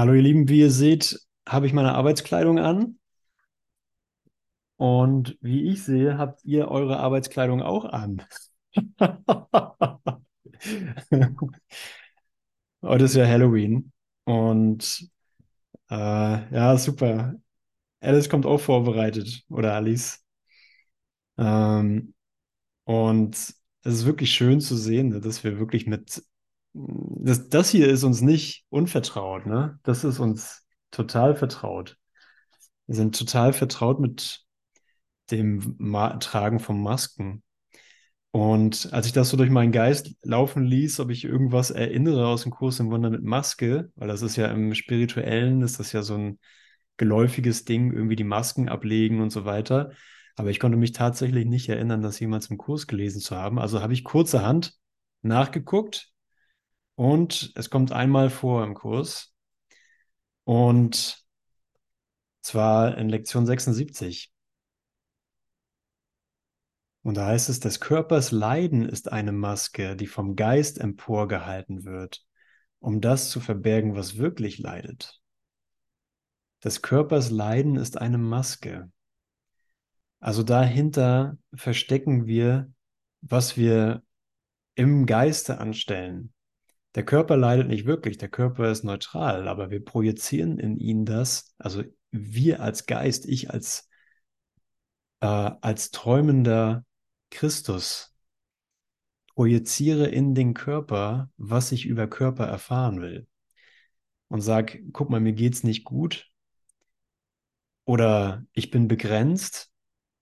Hallo ihr Lieben, wie ihr seht, habe ich meine Arbeitskleidung an und wie ich sehe, habt ihr eure Arbeitskleidung auch an. Heute ist ja Halloween und äh, ja, super. Alice kommt auch vorbereitet oder Alice. Ähm, und es ist wirklich schön zu sehen, ne, dass wir wirklich mit, das, das hier ist uns nicht unvertraut, ne? Das ist uns total vertraut. Wir sind total vertraut mit dem Ma Tragen von Masken. Und als ich das so durch meinen Geist laufen ließ, ob ich irgendwas erinnere aus dem Kurs im Wunder mit Maske, weil das ist ja im Spirituellen, ist das ja so ein geläufiges Ding, irgendwie die Masken ablegen und so weiter. Aber ich konnte mich tatsächlich nicht erinnern, das jemals im Kurs gelesen zu haben. Also habe ich kurzerhand nachgeguckt und es kommt einmal vor im Kurs. Und zwar in Lektion 76. Und da heißt es, des Körpers Leiden ist eine Maske, die vom Geist emporgehalten wird, um das zu verbergen, was wirklich leidet. Des Körpers Leiden ist eine Maske. Also dahinter verstecken wir, was wir im Geiste anstellen. Der Körper leidet nicht wirklich, der Körper ist neutral, aber wir projizieren in ihn das, also wir als Geist, ich als, äh, als träumender Christus, projiziere in den Körper, was ich über Körper erfahren will. Und sag, guck mal, mir geht's nicht gut. Oder ich bin begrenzt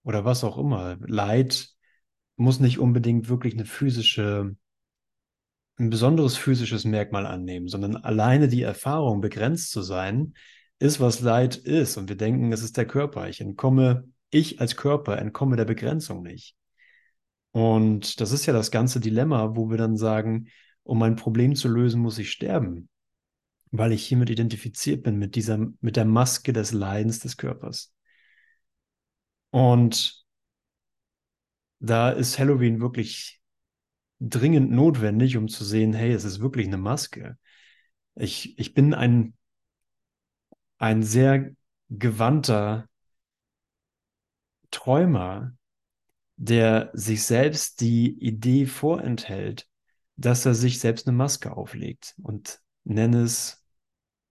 oder was auch immer. Leid muss nicht unbedingt wirklich eine physische, ein besonderes physisches Merkmal annehmen, sondern alleine die Erfahrung, begrenzt zu sein, ist, was Leid ist. Und wir denken, es ist der Körper. Ich entkomme, ich als Körper entkomme der Begrenzung nicht. Und das ist ja das ganze Dilemma, wo wir dann sagen, um mein Problem zu lösen, muss ich sterben, weil ich hiermit identifiziert bin mit dieser, mit der Maske des Leidens des Körpers. Und da ist Halloween wirklich dringend notwendig, um zu sehen, hey, es ist wirklich eine Maske. Ich, ich bin ein, ein sehr gewandter Träumer, der sich selbst die Idee vorenthält, dass er sich selbst eine Maske auflegt und nenne es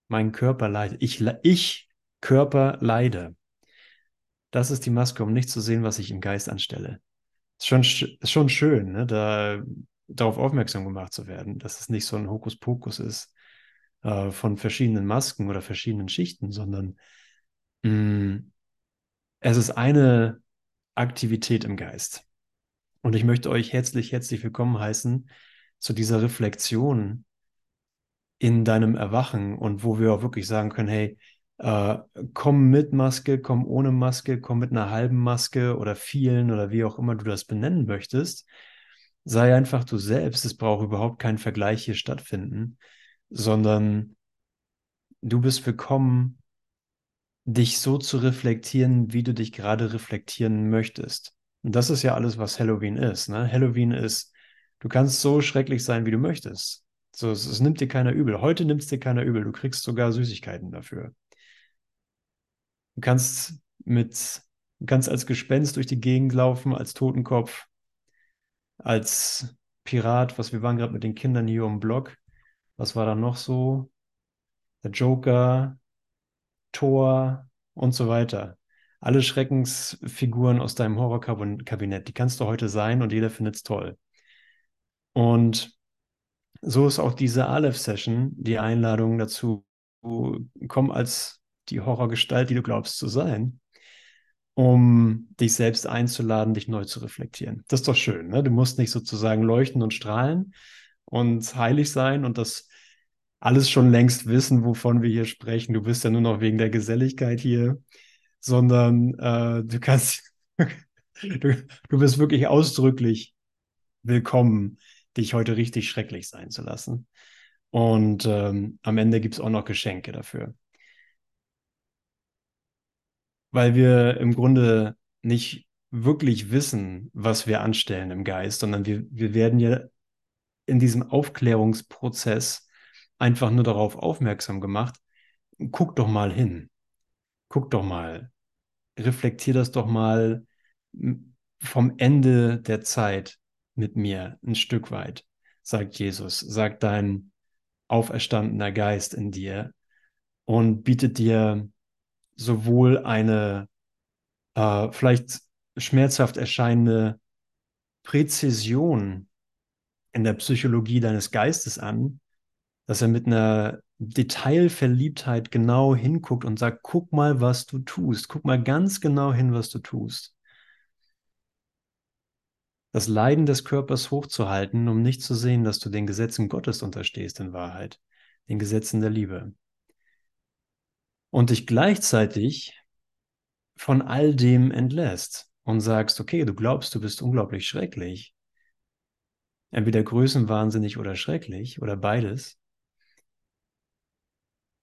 mein Körper leidet. Ich, ich Körper leide. Das ist die Maske, um nicht zu sehen, was ich im Geist anstelle. Ist schon, ist schon schön, ne, da darauf aufmerksam gemacht zu werden, dass es nicht so ein Hokuspokus ist äh, von verschiedenen Masken oder verschiedenen Schichten, sondern mh, mm, es ist eine Aktivität im Geist. Und ich möchte euch herzlich, herzlich willkommen heißen zu dieser Reflexion in deinem Erwachen und wo wir auch wirklich sagen können, hey, äh, komm mit Maske, komm ohne Maske, komm mit einer halben Maske oder vielen oder wie auch immer du das benennen möchtest. Sei einfach du selbst. Es braucht überhaupt kein Vergleich hier stattfinden, sondern du bist willkommen dich so zu reflektieren, wie du dich gerade reflektieren möchtest. Und das ist ja alles, was Halloween ist. Ne? Halloween ist, du kannst so schrecklich sein, wie du möchtest. So, es, es nimmt dir keiner übel. Heute nimmt es dir keiner übel. Du kriegst sogar Süßigkeiten dafür. Du kannst mit, du kannst als Gespenst durch die Gegend laufen, als Totenkopf, als Pirat, was wir waren gerade mit den Kindern hier um Block. Was war da noch so? Der Joker, Thor und so weiter. Alle Schreckensfiguren aus deinem Horrorkabinett, die kannst du heute sein und jeder findet es toll. Und so ist auch diese Aleph-Session die Einladung dazu, komm als die Horrorgestalt, die du glaubst zu sein, um dich selbst einzuladen, dich neu zu reflektieren. Das ist doch schön, ne? Du musst nicht sozusagen leuchten und strahlen und heilig sein und das alles schon längst wissen, wovon wir hier sprechen. Du bist ja nur noch wegen der Geselligkeit hier, sondern äh, du kannst, du, du bist wirklich ausdrücklich willkommen, dich heute richtig schrecklich sein zu lassen. Und ähm, am Ende gibt es auch noch Geschenke dafür. Weil wir im Grunde nicht wirklich wissen, was wir anstellen im Geist, sondern wir, wir werden ja in diesem Aufklärungsprozess einfach nur darauf aufmerksam gemacht, guck doch mal hin. Guck doch mal. Reflektier das doch mal vom Ende der Zeit mit mir ein Stück weit, sagt Jesus, sagt dein auferstandener Geist in dir und bietet dir sowohl eine äh, vielleicht schmerzhaft erscheinende Präzision in der Psychologie deines Geistes an, dass er mit einer Detailverliebtheit genau hinguckt und sagt, guck mal, was du tust, guck mal ganz genau hin, was du tust. Das Leiden des Körpers hochzuhalten, um nicht zu sehen, dass du den Gesetzen Gottes unterstehst in Wahrheit, den Gesetzen der Liebe. Und dich gleichzeitig von all dem entlässt und sagst, okay, du glaubst, du bist unglaublich schrecklich, entweder größenwahnsinnig oder schrecklich oder beides.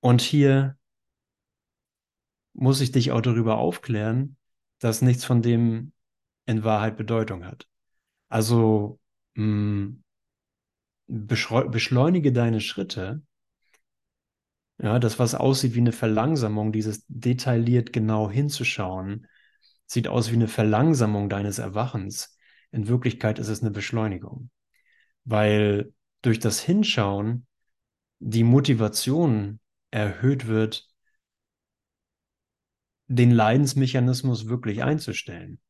Und hier muss ich dich auch darüber aufklären, dass nichts von dem in Wahrheit Bedeutung hat. Also mh, hm, beschleunige deine Schritte. Ja, das, was aussieht wie eine Verlangsamung, dieses detailliert genau hinzuschauen, sieht aus wie eine Verlangsamung deines Erwachens. In Wirklichkeit ist es eine Beschleunigung weil durch das Hinschauen die Motivation erhöht wird, den Leidensmechanismus wirklich einzustellen.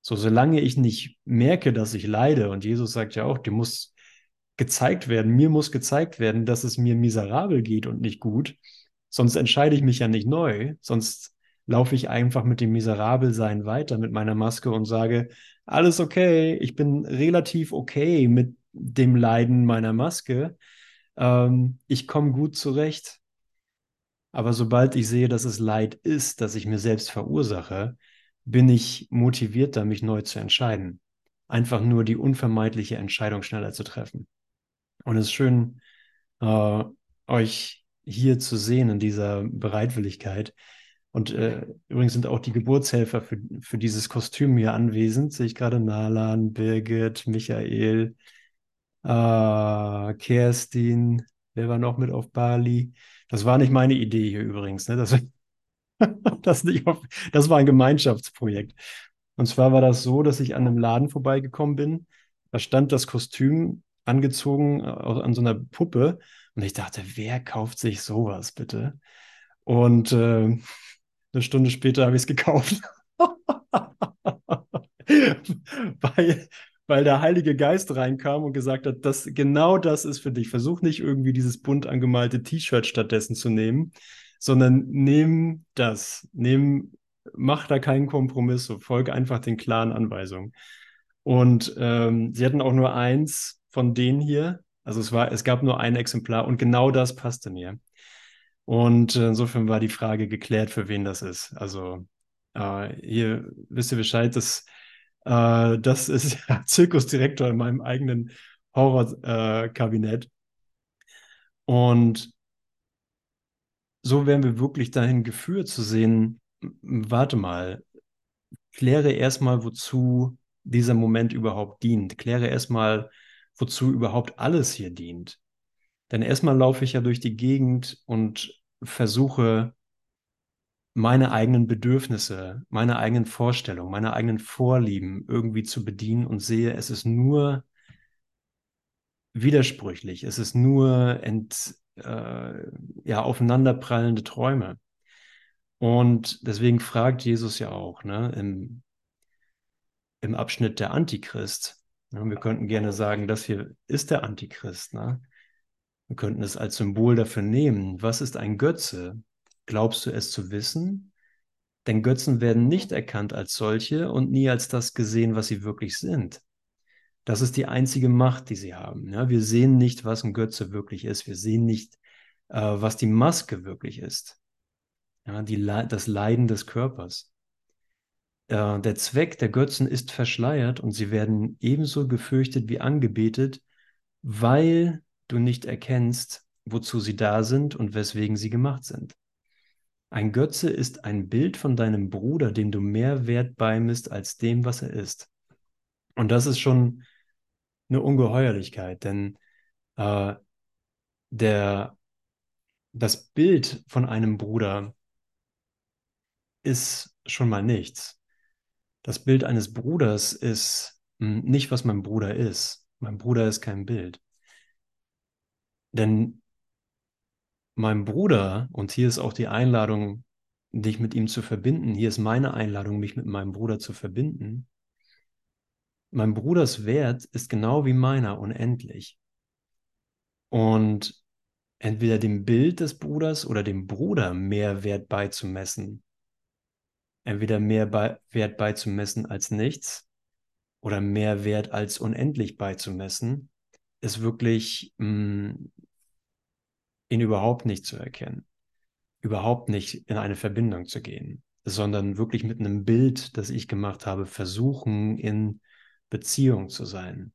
So, solange ich nicht merke, dass ich leide, und Jesus sagt ja auch, dir muss gezeigt werden, mir muss gezeigt werden, dass es mir miserabel geht und nicht gut, sonst entscheide ich mich ja nicht neu, sonst laufe ich einfach mit dem Miserabelsein weiter mit meiner Maske und sage, alles okay, ich bin relativ okay mit dem Leiden meiner Maske. Ähm, ich komme gut zurecht. Aber sobald ich sehe, dass es Leid ist, das ich mir selbst verursache, bin ich motivierter, mich neu zu entscheiden. Einfach nur die unvermeidliche Entscheidung schneller zu treffen. Und es ist schön, äh, euch hier zu sehen in dieser Bereitwilligkeit. Und äh, übrigens sind auch die Geburtshelfer für, für dieses Kostüm hier anwesend. Sehe ich gerade Nalan, Birgit, Michael, äh, Kerstin, wer war noch mit auf Bali? Das war nicht meine Idee hier übrigens. Ne? Das, das, nicht auf, das war ein Gemeinschaftsprojekt. Und zwar war das so, dass ich an einem Laden vorbeigekommen bin. Da stand das Kostüm angezogen äh, an so einer Puppe. Und ich dachte, wer kauft sich sowas bitte? Und äh, eine Stunde später habe ich es gekauft. weil, weil der Heilige Geist reinkam und gesagt hat, dass genau das ist für dich. Versuch nicht irgendwie dieses bunt angemalte T-Shirt stattdessen zu nehmen, sondern nimm das, nimm, mach da keinen Kompromiss, folge einfach den klaren Anweisungen. Und ähm, sie hatten auch nur eins von denen hier. Also es war, es gab nur ein Exemplar und genau das passte mir. Und äh, insofern war die Frage geklärt, für wen das ist. Also äh, hier wisst ihr Bescheid, dass äh, das ist der Zirkusdirektor in meinem eigenen Horrorkabinett. Äh, und so werden wir wirklich dahin geführt zu sehen, warte mal, kläre erstmal, wozu dieser Moment überhaupt dient. Kläre erstmal, wozu überhaupt alles hier dient. Denn erstmal laufe ich ja durch die Gegend und versuche meine eigenen Bedürfnisse, meine eigenen Vorstellungen, meine eigenen Vorlieben irgendwie zu bedienen und sehe, es ist nur widersprüchlich, es ist nur ent, äh, ja, aufeinanderprallende Träume. Und deswegen fragt Jesus ja auch ne, im, im Abschnitt der Antichrist. Wir könnten gerne sagen, das hier ist der Antichrist. Ne? Wir könnten es als Symbol dafür nehmen. Was ist ein Götze? Glaubst du es zu wissen? Denn Götzen werden nicht erkannt als solche und nie als das gesehen, was sie wirklich sind. Das ist die einzige Macht, die sie haben. Ja, wir sehen nicht, was ein Götze wirklich ist. Wir sehen nicht, äh, was die Maske wirklich ist. Ja, die, das Leiden des Körpers. Äh, der Zweck der Götzen ist verschleiert und sie werden ebenso gefürchtet wie angebetet, weil du nicht erkennst, wozu sie da sind und weswegen sie gemacht sind. Ein Götze ist ein Bild von deinem Bruder, dem du mehr Wert beimisst als dem, was er ist. Und das ist schon eine Ungeheuerlichkeit, denn äh, der, das Bild von einem Bruder ist schon mal nichts. Das Bild eines Bruders ist hm, nicht, was mein Bruder ist. Mein Bruder ist kein Bild. Denn mein Bruder, und hier ist auch die Einladung, dich mit ihm zu verbinden, hier ist meine Einladung, mich mit meinem Bruder zu verbinden. Mein Bruders Wert ist genau wie meiner unendlich. Und entweder dem Bild des Bruders oder dem Bruder mehr Wert beizumessen, entweder mehr bei, Wert beizumessen als nichts oder mehr Wert als unendlich beizumessen, ist wirklich mh, mm, ihn überhaupt nicht zu erkennen, überhaupt nicht in eine Verbindung zu gehen, sondern wirklich mit einem Bild, das ich gemacht habe, versuchen, in Beziehung zu sein.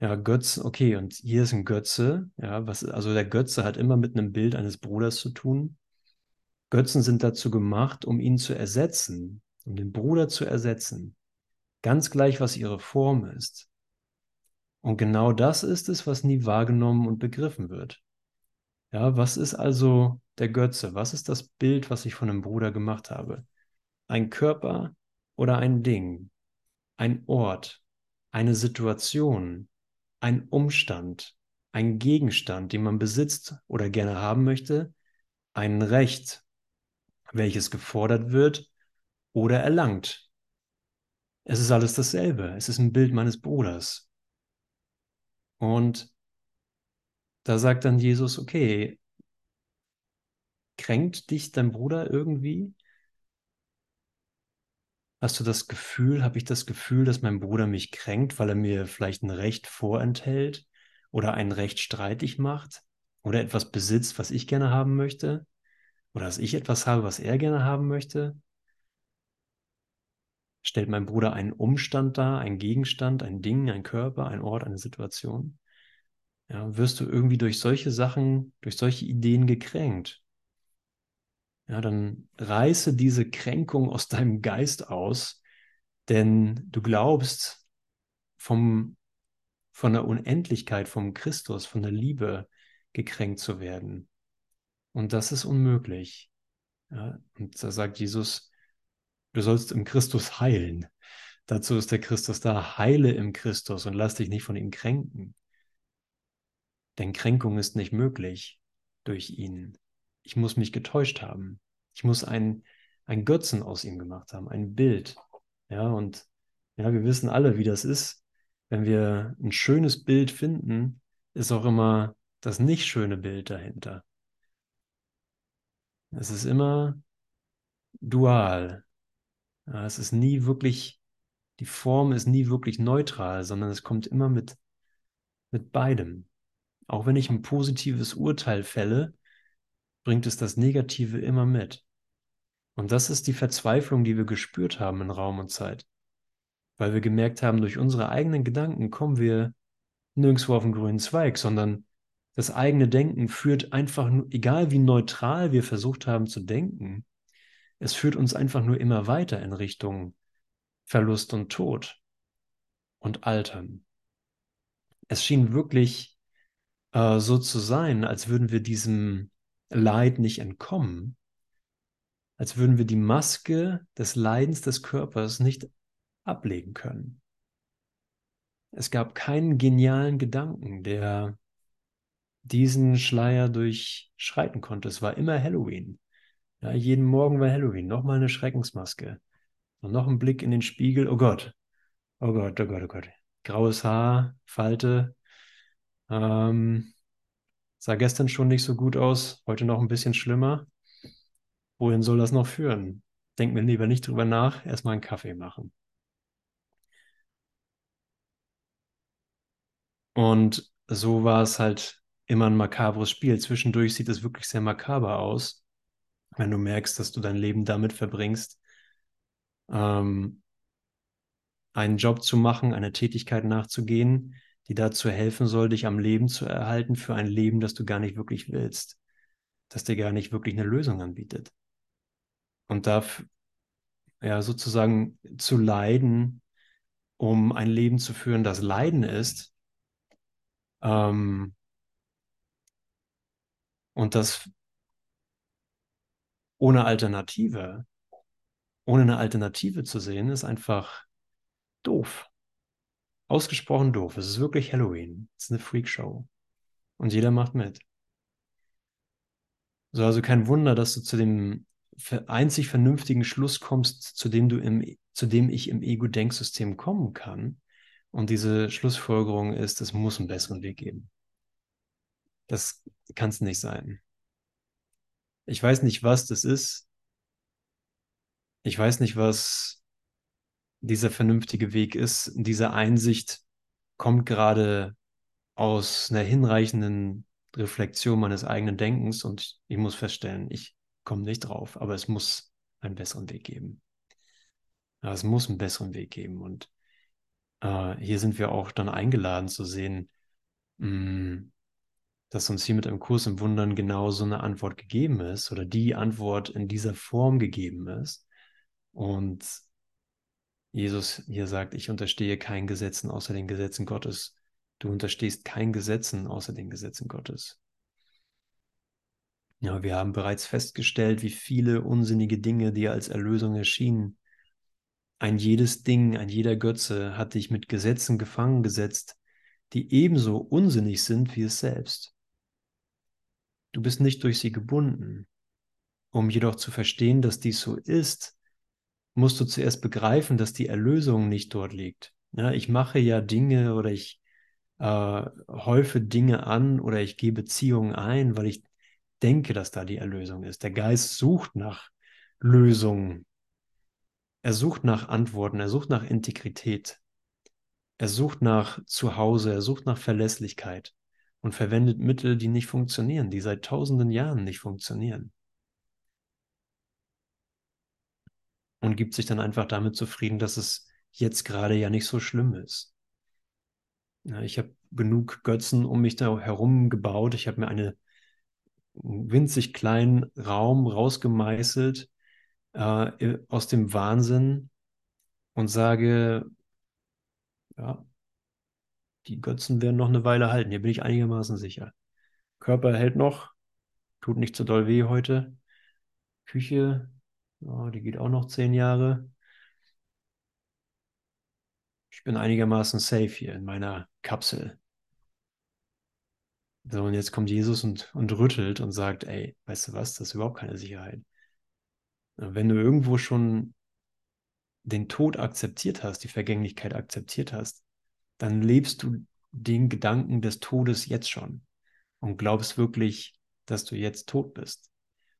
Ja, Götzen, okay, und hier ist ein Götze, ja, was, also der Götze hat immer mit einem Bild eines Bruders zu tun. Götzen sind dazu gemacht, um ihn zu ersetzen, um den Bruder zu ersetzen. Ganz gleich, was ihre Form ist. Und genau das ist es, was nie wahrgenommen und begriffen wird. Ja, was ist also der Götze? Was ist das Bild, was ich von einem Bruder gemacht habe? Ein Körper oder ein Ding? Ein Ort? Eine Situation? Ein Umstand? Ein Gegenstand, den man besitzt oder gerne haben möchte? Ein Recht, welches gefordert wird oder erlangt. Es ist alles dasselbe. Es ist ein Bild meines Bruders. Und da sagt dann Jesus, okay, kränkt dich dein Bruder irgendwie? Hast du das Gefühl, habe ich das Gefühl, dass mein Bruder mich kränkt, weil er mir vielleicht ein Recht vorenthält oder ein Recht streitig macht oder etwas besitzt, was ich gerne haben möchte? Oder dass ich etwas habe, was er gerne haben möchte? Stellt mein Bruder einen Umstand dar, einen Gegenstand, ein Ding, ein Körper, ein Ort, eine Situation? Ja, wirst du irgendwie durch solche Sachen, durch solche Ideen gekränkt? Ja, dann reiße diese Kränkung aus deinem Geist aus, denn du glaubst vom, von der Unendlichkeit, vom Christus, von der Liebe gekränkt zu werden. Und das ist unmöglich. Ja, und da sagt Jesus, du sollst im Christus heilen. Dazu ist der Christus da. Heile im Christus und lass dich nicht von ihm kränken. Denn Kränkung ist nicht möglich durch ihn. Ich muss mich getäuscht haben. Ich muss ein, ein Götzen aus ihm gemacht haben, ein Bild. Ja, und ja, wir wissen alle, wie das ist. Wenn wir ein schönes Bild finden, ist auch immer das nicht schöne Bild dahinter. Es ist immer dual. Es ist nie wirklich, die Form ist nie wirklich neutral, sondern es kommt immer mit, mit beidem. Auch wenn ich ein positives Urteil fälle, bringt es das Negative immer mit. Und das ist die Verzweiflung, die wir gespürt haben in Raum und Zeit. Weil wir gemerkt haben, durch unsere eigenen Gedanken kommen wir nirgendwo auf den grünen Zweig, sondern das eigene Denken führt einfach, nur, egal wie neutral wir versucht haben zu denken, es führt uns einfach nur immer weiter in Richtung Verlust und Tod und Altern. Es schien wirklich äh, so zu sein, als würden wir diesem Leid nicht entkommen, als würden wir die Maske des Leidens des Körpers nicht ablegen können. Es gab keinen genialen Gedanken, der diesen Schleier durchschreiten konnte. Es war immer Halloween. Ja, jeden Morgen war Halloween. Nochmal eine Schreckensmaske. Und noch ein Blick in den Spiegel. Oh Gott. Oh Gott, oh Gott, oh Gott. Graues Haar, Falte. Ähm, sah gestern schon nicht so gut aus. Heute noch ein bisschen schlimmer. Wohin soll das noch führen? Denk mir lieber nicht drüber nach. Erstmal einen Kaffee machen. Und so war es halt immer ein makabres Spiel. Zwischendurch sieht es wirklich sehr makaber aus, wenn du merkst, dass du dein Leben damit verbringst, ähm, einen Job zu machen, eine Tätigkeit nachzugehen, die dazu helfen soll, dich am Leben zu erhalten für ein Leben, das du gar nicht wirklich willst, das dir gar nicht wirklich eine Lösung anbietet. Und da ja sozusagen zu leiden, um ein Leben zu führen, das Leiden ist, ähm, Und das ohne Alternative, ohne eine Alternative zu sehen, ist einfach doof. Ausgesprochen doof. Es ist wirklich Halloween. Es ist eine Freakshow. Und jeder macht mit. So, also kein Wunder, dass du zu dem einzig vernünftigen Schluss kommst, zu dem du im, zu dem ich im Ego-Denksystem kommen kann. Und diese Schlussfolgerung ist, es muss einen besseren Weg geben. Das kann es nicht sein. Ich weiß nicht, was das ist. Ich weiß nicht, was dieser vernünftige Weg ist. Diese Einsicht kommt gerade aus einer hinreichenden Reflexion meines eigenen Denkens und ich muss feststellen, ich komme nicht drauf, aber es muss einen besseren Weg geben. Ja, es muss einen besseren Weg geben und äh, hier sind wir auch dann eingeladen zu sehen, mh, mm, dass uns hier mit einem Kurs im Wundern genau so eine Antwort gegeben ist oder die Antwort in dieser Form gegeben ist. Und Jesus hier sagt, ich unterstehe keinen Gesetzen außer den Gesetzen Gottes. Du unterstehst keinen Gesetzen außer den Gesetzen Gottes. Ja, wir haben bereits festgestellt, wie viele unsinnige Dinge dir als Erlösung erschienen. Ein jedes Ding, ein jeder Götze hat dich mit Gesetzen gefangen gesetzt, die ebenso unsinnig sind wie es selbst. Du bist nicht durch sie gebunden. Um jedoch zu verstehen, dass dies so ist, musst du zuerst begreifen, dass die Erlösung nicht dort liegt. Ja, ich mache ja Dinge oder ich äh, häufe Dinge an oder ich gehe Beziehungen ein, weil ich denke, dass da die Erlösung ist. Der Geist sucht nach Lösungen. Er sucht nach Antworten, er sucht nach Integrität. Er sucht nach Zuhause, er sucht nach Verlässlichkeit und verwendet Mittel, die nicht funktionieren, die seit tausenden Jahren nicht funktionieren. Und gibt sich dann einfach damit zufrieden, dass es jetzt gerade ja nicht so schlimm ist. Ja, ich habe genug Götzen um mich da herum gebaut. Ich habe mir eine winzig kleinen Raum rausgemeißelt äh, aus dem Wahnsinn und sage, ja, die Götzen werden noch eine Weile halten. Hier bin ich einigermaßen sicher. Körper hält noch, tut nicht so doll weh heute. Küche, ja, die geht auch noch zehn Jahre. Ich bin einigermaßen safe hier in meiner Kapsel. So, und jetzt kommt Jesus und, und rüttelt und sagt, ey, weißt du was, das ist überhaupt keine Sicherheit. Wenn du irgendwo schon den Tod akzeptiert hast, die Vergänglichkeit akzeptiert hast, dann lebst du den Gedanken des Todes jetzt schon und glaubst wirklich, dass du jetzt tot bist,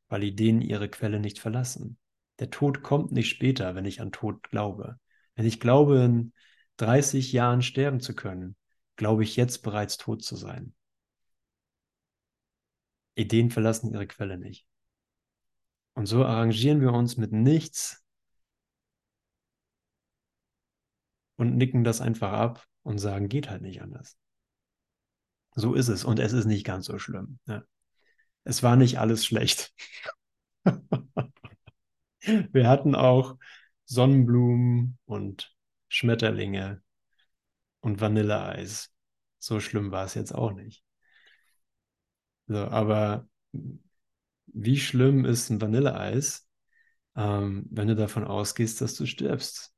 weil Ideen ihre Quelle nicht verlassen. Der Tod kommt nicht später, wenn ich an Tod glaube. Wenn ich glaube, in 30 Jahren sterben zu können, glaube ich jetzt bereits tot zu sein. Ideen verlassen ihre Quelle nicht. Und so arrangieren wir uns mit nichts und nicken das einfach ab und sagen, geht halt nicht anders. So ist es. Und es ist nicht ganz so schlimm. Ja. Es war nicht alles schlecht. wir hatten auch Sonnenblumen und Schmetterlinge und Vanilleeis. So schlimm war es jetzt auch nicht. So, aber wie schlimm ist ein Vanilleeis, ähm, wenn du davon ausgehst, dass du stirbst?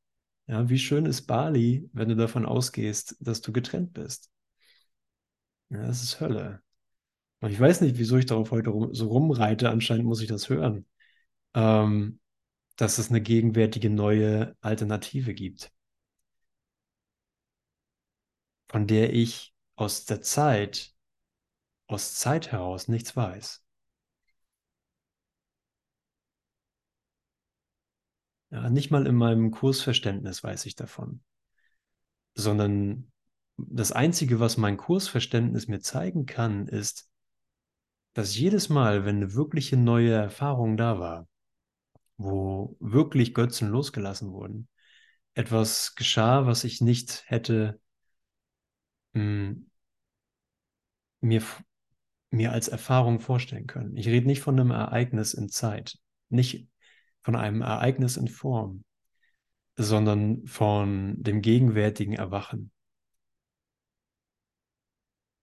Ja, wie schön ist Bali, wenn du davon ausgehst, dass du getrennt bist? Ja, das ist Hölle. Und ich weiß nicht, wieso ich darauf heute rum, so rumreite. Anscheinend muss ich das hören. Ähm, dass es eine gegenwärtige neue Alternative gibt, von der ich aus der Zeit aus Zeit heraus nichts weiß. Ja, nicht mal in meinem Kursverständnis weiß ich davon, sondern das Einzige, was mein Kursverständnis mir zeigen kann, ist, dass jedes Mal, wenn eine wirkliche neue Erfahrung da war, wo wirklich Götzen losgelassen wurden, etwas geschah, was ich nicht hätte mh, hm, mir mir als Erfahrung vorstellen können. Ich rede nicht von einem Ereignis in Zeit, nicht von einem Ereignis in Form, sondern von dem gegenwärtigen Erwachen.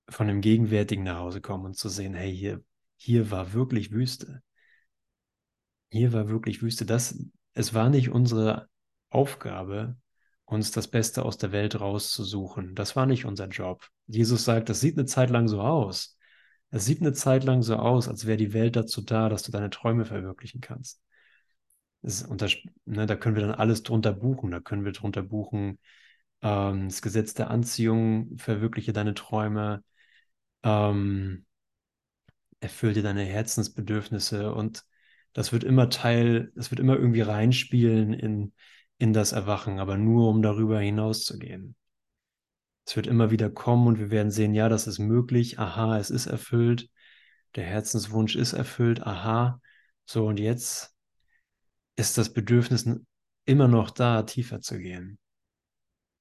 Von dem gegenwärtigen nach Hause kommen und zu sehen, hey, hier, hier war wirklich Wüste. Hier war wirklich Wüste. Das, es war nicht unsere Aufgabe, uns das Beste aus der Welt rauszusuchen. Das war nicht unser Job. Jesus sagt, das sieht eine Zeit lang so aus. Es sieht eine Zeit lang so aus, als wäre die Welt dazu da, dass du deine Träume verwirklichen kannst. Und das, ne, da können wir dann alles drunter buchen. Da können wir drunter buchen, ähm, das Gesetz der Anziehung, verwirkliche deine Träume, ähm, erfüll dir deine Herzensbedürfnisse und das wird immer Teil, das wird immer irgendwie reinspielen in, in das Erwachen, aber nur um darüber hinauszugehen. Es wird immer wieder kommen und wir werden sehen, ja, das ist möglich, aha, es ist erfüllt, der Herzenswunsch ist erfüllt, aha, so und jetzt ist das Bedürfnis immer noch da, tiefer zu gehen.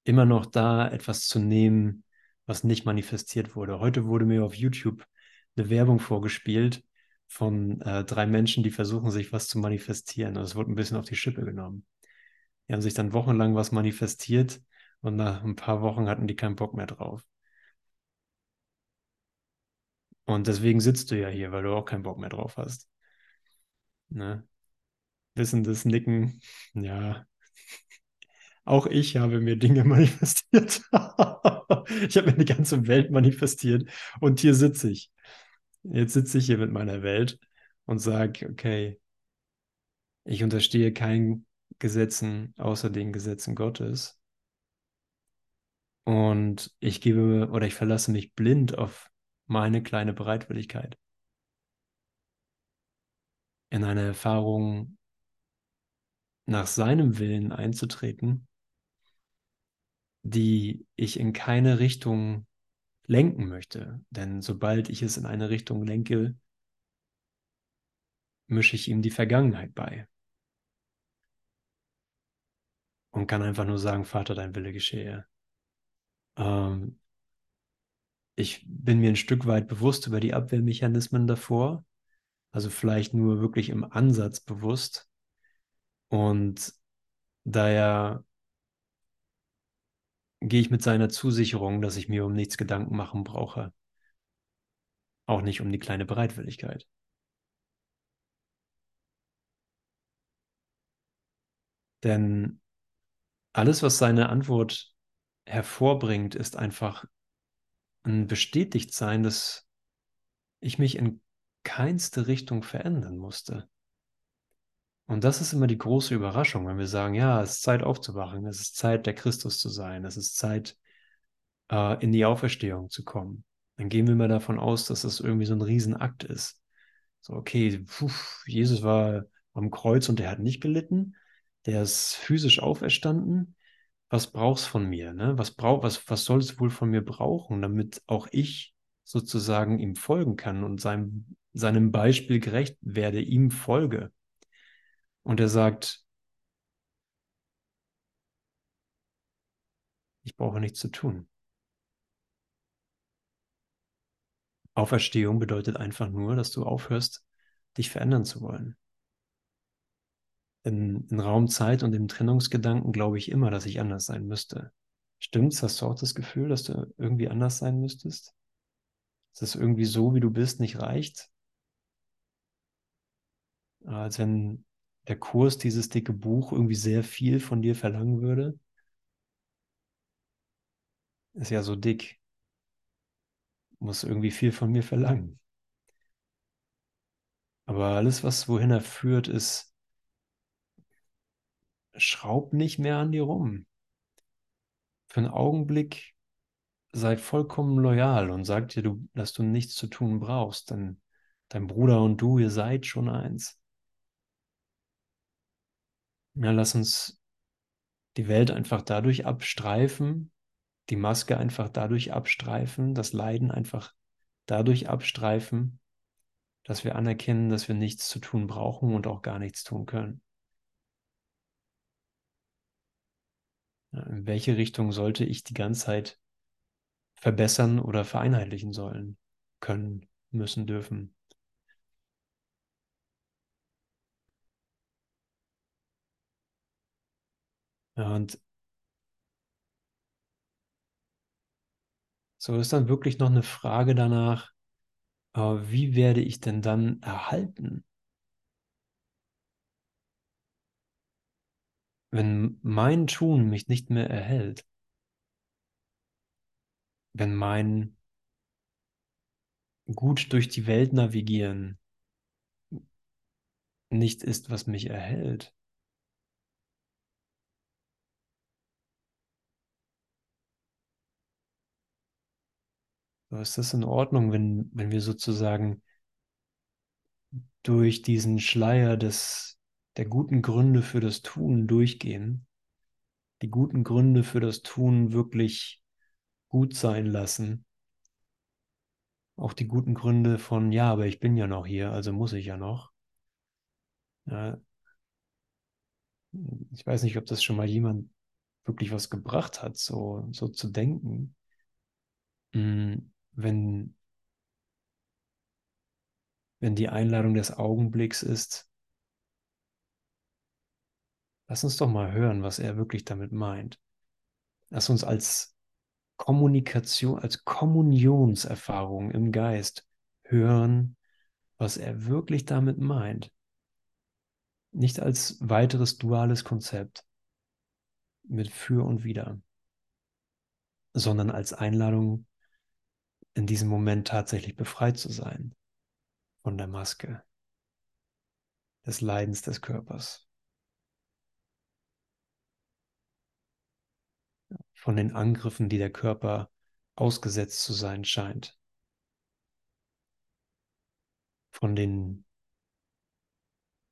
Immer noch da, etwas zu nehmen, was nicht manifestiert wurde. Heute wurde mir auf YouTube eine Werbung vorgespielt von äh, drei Menschen, die versuchen, sich was zu manifestieren. Und es wurde ein bisschen auf die Schippe genommen. Die haben sich dann wochenlang was manifestiert und nach ein paar Wochen hatten die keinen Bock mehr drauf. Und deswegen sitzt du ja hier, weil du auch keinen Bock mehr drauf hast. Ne? Wissendes Nicken, ja. Auch ich habe mir Dinge manifestiert. ich habe mir eine ganze Welt manifestiert und hier sitze ich. Jetzt sitze ich hier mit meiner Welt und sage, okay, ich unterstehe keinen Gesetzen außer den Gesetzen Gottes. Und ich gebe oder ich verlasse mich blind auf meine kleine Bereitwilligkeit. In eine Erfahrung nach seinem Willen einzutreten, die ich in keine Richtung lenken möchte. Denn sobald ich es in eine Richtung lenke, mische ich ihm die Vergangenheit bei. Und kann einfach nur sagen, Vater, dein Wille geschehe. Ähm, ich bin mir ein Stück weit bewusst über die Abwehrmechanismen davor, also vielleicht nur wirklich im Ansatz bewusst. Und daher gehe ich mit seiner Zusicherung, dass ich mir um nichts Gedanken machen brauche. Auch nicht um die kleine Bereitwilligkeit. Denn alles, was seine Antwort hervorbringt, ist einfach ein Bestätigtsein, dass ich mich in keinste Richtung verändern musste. Und das ist immer die große Überraschung, wenn wir sagen, ja, es ist Zeit aufzuwachen, es ist Zeit, der Christus zu sein, es ist Zeit, äh, in die Auferstehung zu kommen. Dann gehen wir mal davon aus, dass das irgendwie so ein Riesenakt ist. So, okay, puh, Jesus war am Kreuz und der hat nicht gelitten, der ist physisch auferstanden. Was brauchst von mir? Ne? Was, brauch, was, was soll es wohl von mir brauchen, damit auch ich sozusagen ihm folgen kann und seinem, seinem Beispiel gerecht werde, ihm folge? Und er sagt, ich brauche nichts zu tun. Auferstehung bedeutet einfach nur, dass du aufhörst, dich verändern zu wollen. In, in Raum, Zeit und im Trennungsgedanken glaube ich immer, dass ich anders sein müsste. Stimmt's? Hast du auch das Gefühl, dass du irgendwie anders sein müsstest? Dass es irgendwie so, wie du bist, nicht reicht? Als wenn der Kurs, dieses dicke Buch, irgendwie sehr viel von dir verlangen würde? Ist ja so dick. Muss irgendwie viel von mir verlangen. Aber alles, was wohin er führt, ist, schraub nicht mehr an dir rum. Für einen Augenblick sei vollkommen loyal und sag dir, du, dass du nichts zu tun brauchst, denn dein Bruder und du, ihr seid schon eins. Ja, lass uns die Welt einfach dadurch abstreifen, die Maske einfach dadurch abstreifen, das Leiden einfach dadurch abstreifen, dass wir anerkennen, dass wir nichts zu tun brauchen und auch gar nichts tun können. In welche Richtung sollte ich die ganze Zeit verbessern oder vereinheitlichen sollen, können, müssen, dürfen? Ja, und so ist dann wirklich noch eine Frage danach, Aber wie werde ich denn dann erhalten? Wenn mein Tun mich nicht mehr erhält, wenn mein gut durch die Welt navigieren nicht ist, was mich erhält, so ist das in Ordnung, wenn, wenn wir sozusagen durch diesen Schleier des, der guten Gründe für das Tun durchgehen, die guten Gründe für das Tun wirklich gut sein lassen. Auch die guten Gründe von, ja, aber ich bin ja noch hier, also muss ich ja noch. Ja, ich weiß nicht, ob das schon mal jemand wirklich was gebracht hat, so, so zu denken. Hm, wenn, wenn die Einladung des Augenblicks ist, lass uns doch mal hören, was er wirklich damit meint. Lass uns als Kommunikation, als Kommunionserfahrung im Geist hören, was er wirklich damit meint. Nicht als weiteres duales Konzept mit für und wider, sondern als Einladung, in diesem Moment tatsächlich befreit zu sein von der Maske des Leidens des Körpers, von den Angriffen, die der Körper ausgesetzt zu sein scheint, von den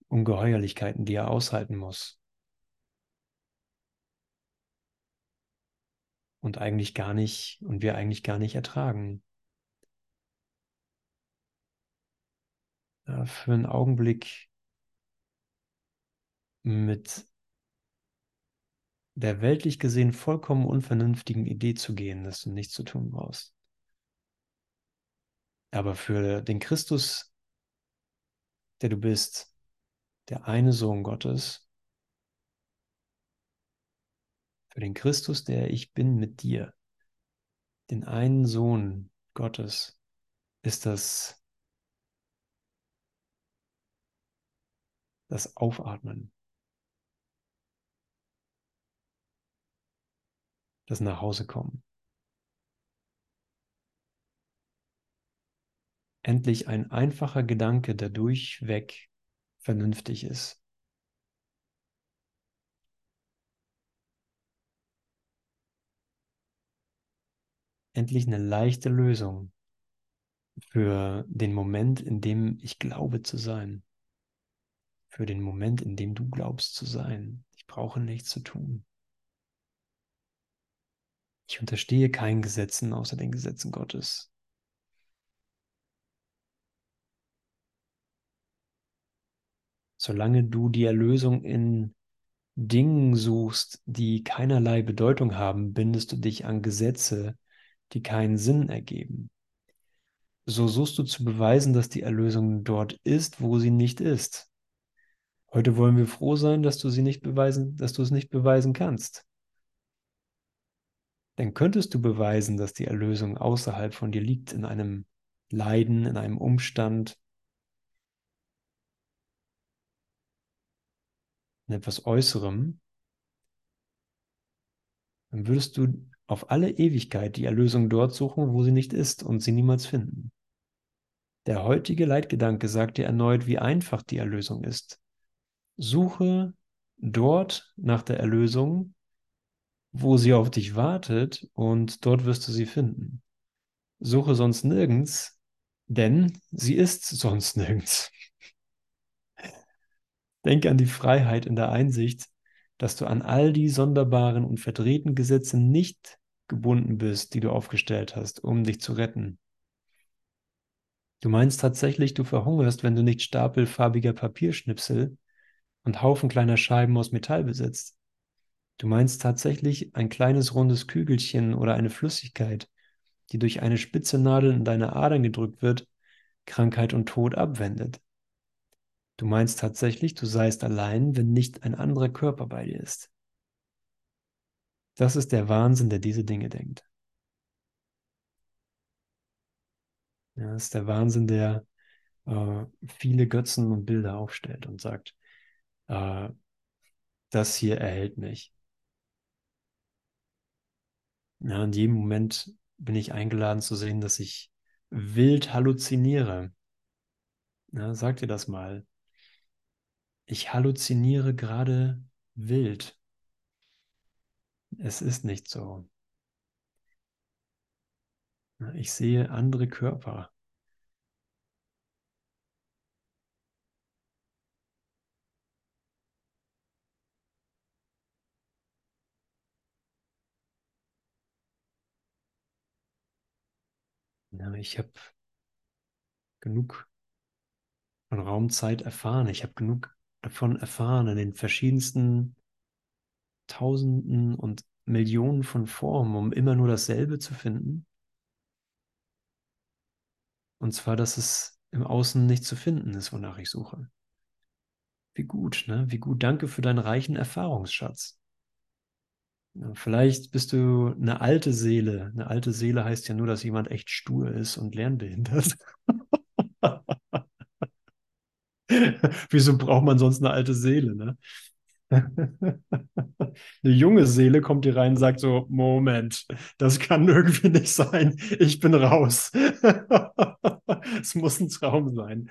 Ungeheuerlichkeiten, die er aushalten muss. Und eigentlich gar nicht, und wir eigentlich gar nicht ertragen. Ja, für einen Augenblick mit der weltlich gesehen vollkommen unvernünftigen Idee zu gehen, dass du nichts zu tun brauchst. Aber für den Christus, der du bist, der eine Sohn Gottes, für den Christus, der ich bin mit dir, den einen Sohn Gottes, ist das das Aufatmen, das Nachhausekommen. Endlich ein einfacher Gedanke, der durchweg vernünftig ist. Endlich eine leichte Lösung für den Moment, in dem ich glaube zu sein. Für den Moment, in dem du glaubst zu sein. Ich brauche nichts zu tun. Ich unterstehe keinen Gesetzen außer den Gesetzen Gottes. Solange du die Erlösung in Dingen suchst, die keinerlei Bedeutung haben, bindest du dich an Gesetze, die keinen Sinn ergeben. So suchst du zu beweisen, dass die Erlösung dort ist, wo sie nicht ist. Heute wollen wir froh sein, dass du sie nicht beweisen, dass du es nicht beweisen kannst. Dann könntest du beweisen, dass die Erlösung außerhalb von dir liegt, in einem Leiden, in einem Umstand, in etwas Äußerem, dann würdest du auf alle Ewigkeit die Erlösung dort suchen, wo sie nicht ist und sie niemals finden. Der heutige Leitgedanke sagt dir erneut, wie einfach die Erlösung ist. Suche dort nach der Erlösung, wo sie auf dich wartet und dort wirst du sie finden. Suche sonst nirgends, denn sie ist sonst nirgends. Denke an die Freiheit in der Einsicht, dass du an all die sonderbaren und verdrehten Gesetze nicht gebunden bist, die du aufgestellt hast, um dich zu retten. Du meinst tatsächlich, du verhungerst, wenn du nicht Stapel farbiger Papierschnipsel und Haufen kleiner Scheiben aus Metall besitzt. Du meinst tatsächlich ein kleines rundes Kügelchen oder eine Flüssigkeit, die durch eine spitze Nadel in deine Adern gedrückt wird, Krankheit und Tod abwendet. Du meinst tatsächlich, du seist allein, wenn nicht ein anderer Körper bei dir ist. Das ist der Wahnsinn, der diese Dinge denkt. Ja, das ist der Wahnsinn, der äh, viele Götzen und Bilder aufstellt und sagt, äh, das hier erhält mich. Ja, in jedem Moment bin ich eingeladen zu sehen, dass ich wild halluziniere. Ja, sag dir das mal. Ich halluziniere gerade wild. Es ist nicht so. Ich sehe andere Körper. Ja, ich habe genug von Raumzeit erfahren. Ich habe genug davon erfahren in den verschiedensten Tausenden und Millionen von Formen, um immer nur dasselbe zu finden. Und zwar, dass es im Außen nicht zu finden ist, wonach ich suche. Wie gut, ne? Wie gut. Danke für deinen reichen Erfahrungsschatz. Vielleicht bist du eine alte Seele. Eine alte Seele heißt ja nur, dass jemand echt stur ist und lernbehindert. Wieso braucht man sonst eine alte Seele, ne? Eine junge Seele kommt hier rein und sagt so, Moment, das kann irgendwie nicht sein. Ich bin raus. Es muss ein Traum sein.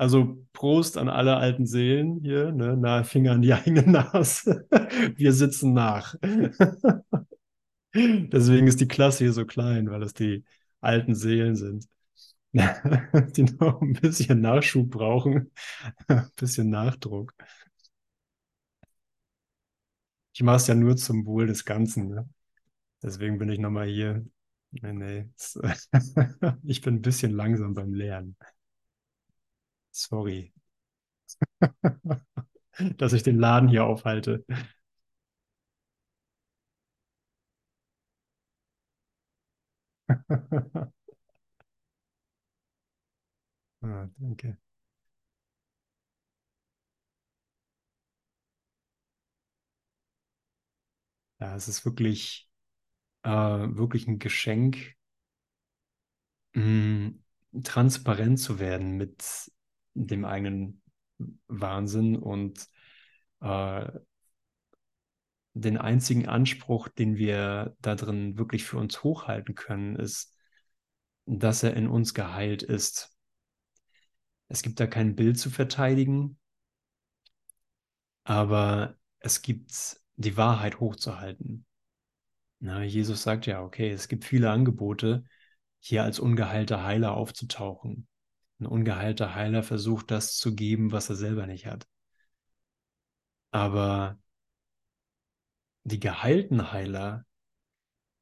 Also Prost an alle alten Seelen hier, ne? Nahe Finger an die eigene Nase. Wir sitzen nach. Deswegen ist die Klasse hier so klein, weil es die alten Seelen sind, die noch ein bisschen Nachschub brauchen, ein bisschen Nachdruck. Ich mache es ja nur zum Wohl des Ganzen. Ne? Deswegen bin ich nochmal hier. Nee, nee. ich bin ein bisschen langsam beim Lernen. Sorry. Dass ich den Laden hier aufhalte. ah, danke. Ja, es ist wirklich, äh, wirklich ein Geschenk, mh, transparent zu werden mit dem eigenen Wahnsinn und äh, den einzigen Anspruch, den wir da drin wirklich für uns hochhalten können, ist, dass er in uns geheilt ist. Es gibt da kein Bild zu verteidigen, aber es gibt die Wahrheit hochzuhalten. Na, Jesus sagt ja, okay, es gibt viele Angebote, hier als ungeheilter Heiler aufzutauchen. Ein ungeheilter Heiler versucht das zu geben, was er selber nicht hat. Aber die geheilten Heiler,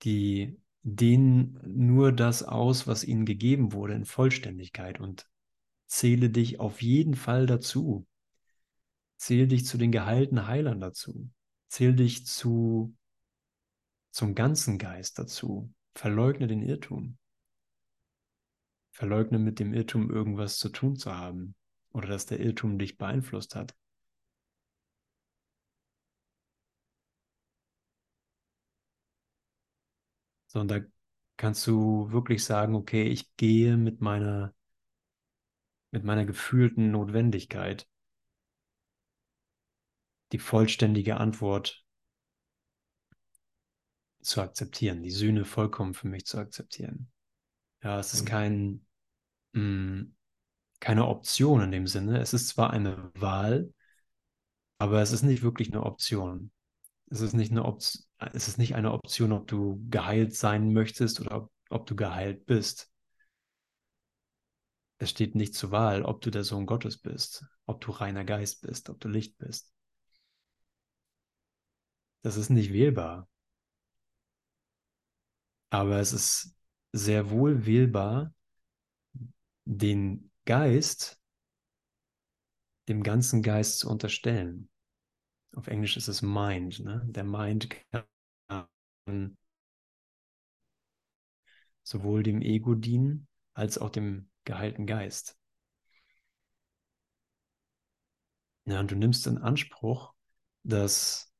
die dehnen nur das aus, was ihnen gegeben wurde in Vollständigkeit und zähle dich auf jeden Fall dazu. Zähle dich zu den geheilten Heilern dazu. Zähle dich zu, zum ganzen Geist dazu. Verleugne den Irrtum. Verleugne mit dem Irrtum irgendwas zu tun zu haben oder dass der Irrtum dich beeinflusst hat. So, und da kannst du wirklich sagen, okay, ich gehe mit meiner, mit meiner gefühlten Notwendigkeit die vollständige Antwort zu akzeptieren, die Sühne vollkommen für mich zu akzeptieren. Ja, es ist kein, mh, mm, keine Option in dem Sinne. Es ist zwar eine Wahl, aber es ist nicht wirklich eine Option. Es ist nicht eine, Option, es ist nicht eine Option, ob du geheilt sein möchtest oder ob, ob du geheilt bist. Es steht nicht zur Wahl, ob du der Sohn Gottes bist, ob du reiner Geist bist, ob du Licht bist. Das ist nicht wählbar. Aber es ist sehr wohl wählbar, den Geist dem ganzen Geist zu unterstellen. Auf Englisch ist es Mind. Ne? Der Mind kann sowohl dem Ego dienen als auch dem geheilten Geist. Ja, und du nimmst in Anspruch, dass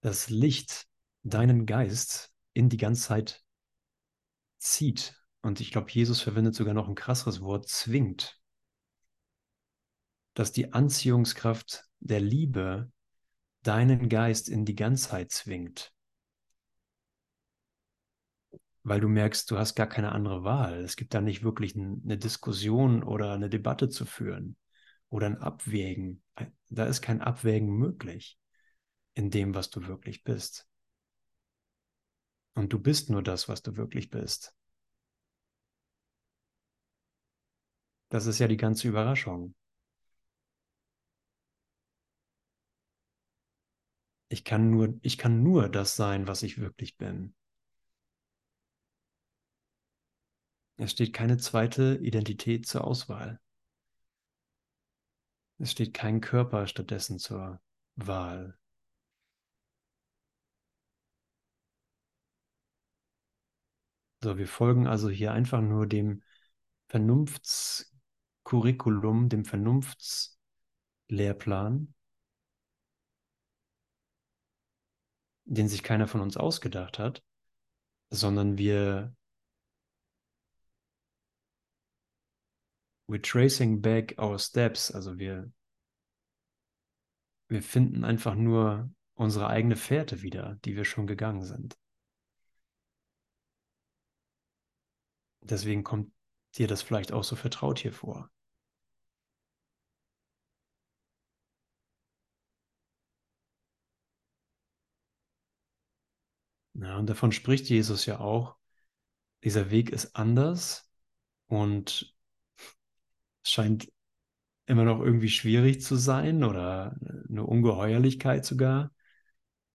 das Licht deinen Geist in die Ganzheit zieht. Und ich glaube, Jesus verwendet sogar noch ein krasseres Wort, zwingt. Dass die Anziehungskraft der Liebe deinen Geist in die Ganzheit zwingt. Weil du merkst, du hast gar keine andere Wahl. Es gibt da nicht wirklich eine Diskussion oder eine Debatte zu führen oder ein Abwägen. Da ist kein Abwägen möglich in dem, was du wirklich bist. Und du bist nur das, was du wirklich bist. Das ist ja die ganze Überraschung. Ich kann nur, ich kann nur das sein, was ich wirklich bin. Es steht keine zweite Identität zur Auswahl. Es steht kein Körper stattdessen zur Wahl. So, wir folgen also hier einfach nur dem Vernunftskurriculum, dem Vernunftslehrplan, den sich keiner von uns ausgedacht hat, sondern wir we're tracing back our steps, also wir wir finden einfach nur unsere eigene Fährte wieder, die wir schon gegangen sind. Deswegen kommt dir das vielleicht auch so vertraut hier vor. Ja, und davon spricht Jesus ja auch. Dieser Weg ist anders und scheint immer noch irgendwie schwierig zu sein oder eine Ungeheuerlichkeit sogar,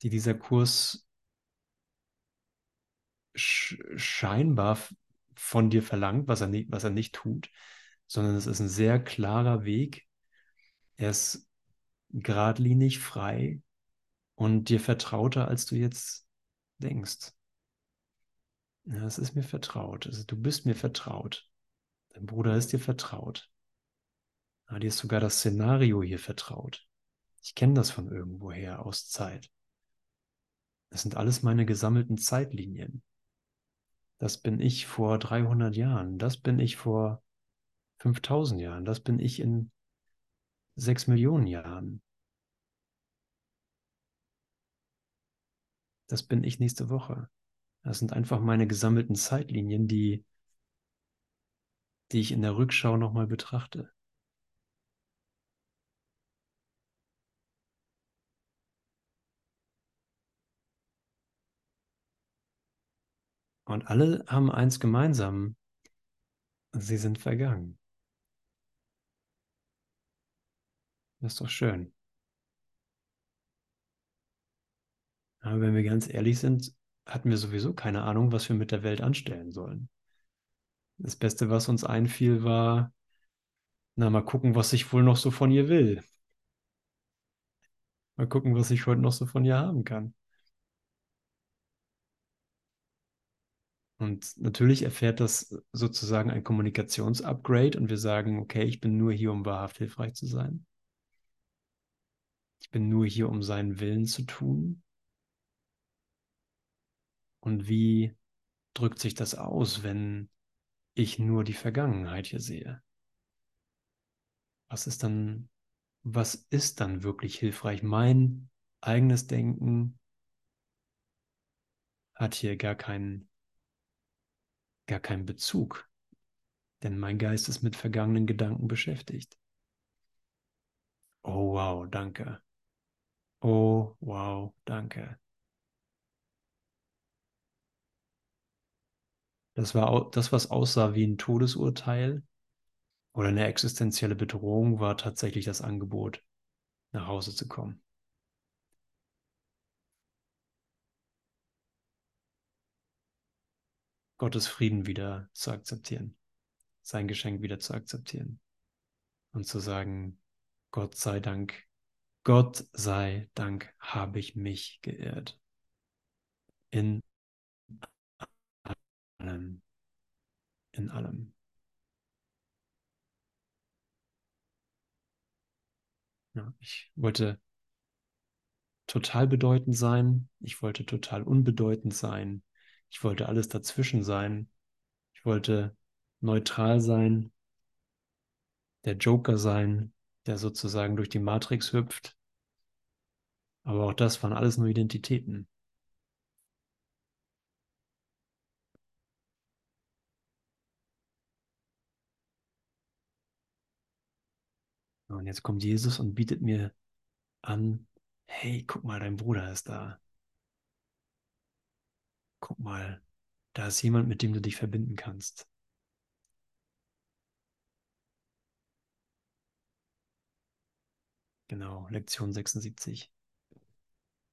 die dieser Kurs scheinbar von dir verlangt, was er, nicht, was er nicht tut, sondern es ist ein sehr klarer Weg. Er ist geradlinig, frei und dir vertrauter, als du jetzt denkst. Ja, es ist mir vertraut. Also du bist mir vertraut. Dein Bruder ist dir vertraut. Aber dir ist sogar das Szenario hier vertraut. Ich kenne das von irgendwoher aus Zeit. Das sind alles meine gesammelten Zeitlinien. Das bin ich vor 300 Jahren. Das bin ich vor 5000 Jahren. Das bin ich in 6 Millionen Jahren. Das bin ich nächste Woche. Das sind einfach meine gesammelten Zeitlinien, die, die ich in der Rückschau nochmal betrachte. Und alle haben eins gemeinsam. Sie sind vergangen. Das ist doch schön. Aber wenn wir ganz ehrlich sind, hatten wir sowieso keine Ahnung, was wir mit der Welt anstellen sollen. Das Beste, was uns einfiel, war, na, mal gucken, was ich wohl noch so von ihr will. Mal gucken, was ich heute noch so von ihr haben kann. Und natürlich erfährt das sozusagen ein Kommunikationsupgrade und wir sagen, okay, ich bin nur hier, um wahrhaft hilfreich zu sein. Ich bin nur hier, um seinen Willen zu tun. Und wie drückt sich das aus, wenn ich nur die Vergangenheit hier sehe? Was ist dann, was ist dann wirklich hilfreich? Mein eigenes Denken hat hier gar keinen gar keinen Bezug, denn mein Geist ist mit vergangenen Gedanken beschäftigt. Oh wow, danke. Oh wow, danke. Das war das, was aussah wie ein Todesurteil oder eine existenzielle Bedrohung, war tatsächlich das Angebot, nach Hause zu kommen. Gottes Frieden wieder zu akzeptieren, sein Geschenk wieder zu akzeptieren und zu sagen, Gott sei Dank, Gott sei Dank habe ich mich geirrt. In allem. In allem. Ja, ich wollte total bedeutend sein. Ich wollte total unbedeutend sein. Ich wollte alles dazwischen sein. Ich wollte neutral sein, der Joker sein, der sozusagen durch die Matrix hüpft. Aber auch das waren alles nur Identitäten. Und jetzt kommt Jesus und bietet mir an, hey, guck mal, dein Bruder ist da. Guck mal, da ist jemand, mit dem du dich verbinden kannst. Genau, Lektion 76.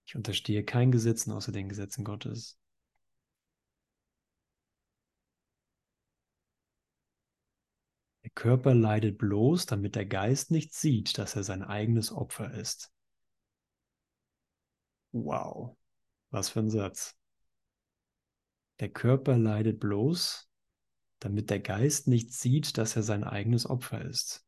Ich unterstehe kein Gesetzen außer den Gesetzen Gottes. Der Körper leidet bloß, damit der Geist nicht sieht, dass er sein eigenes Opfer ist. Wow, was für ein Satz. Der Körper leidet bloß, damit der Geist nicht sieht, dass er sein eigenes Opfer ist.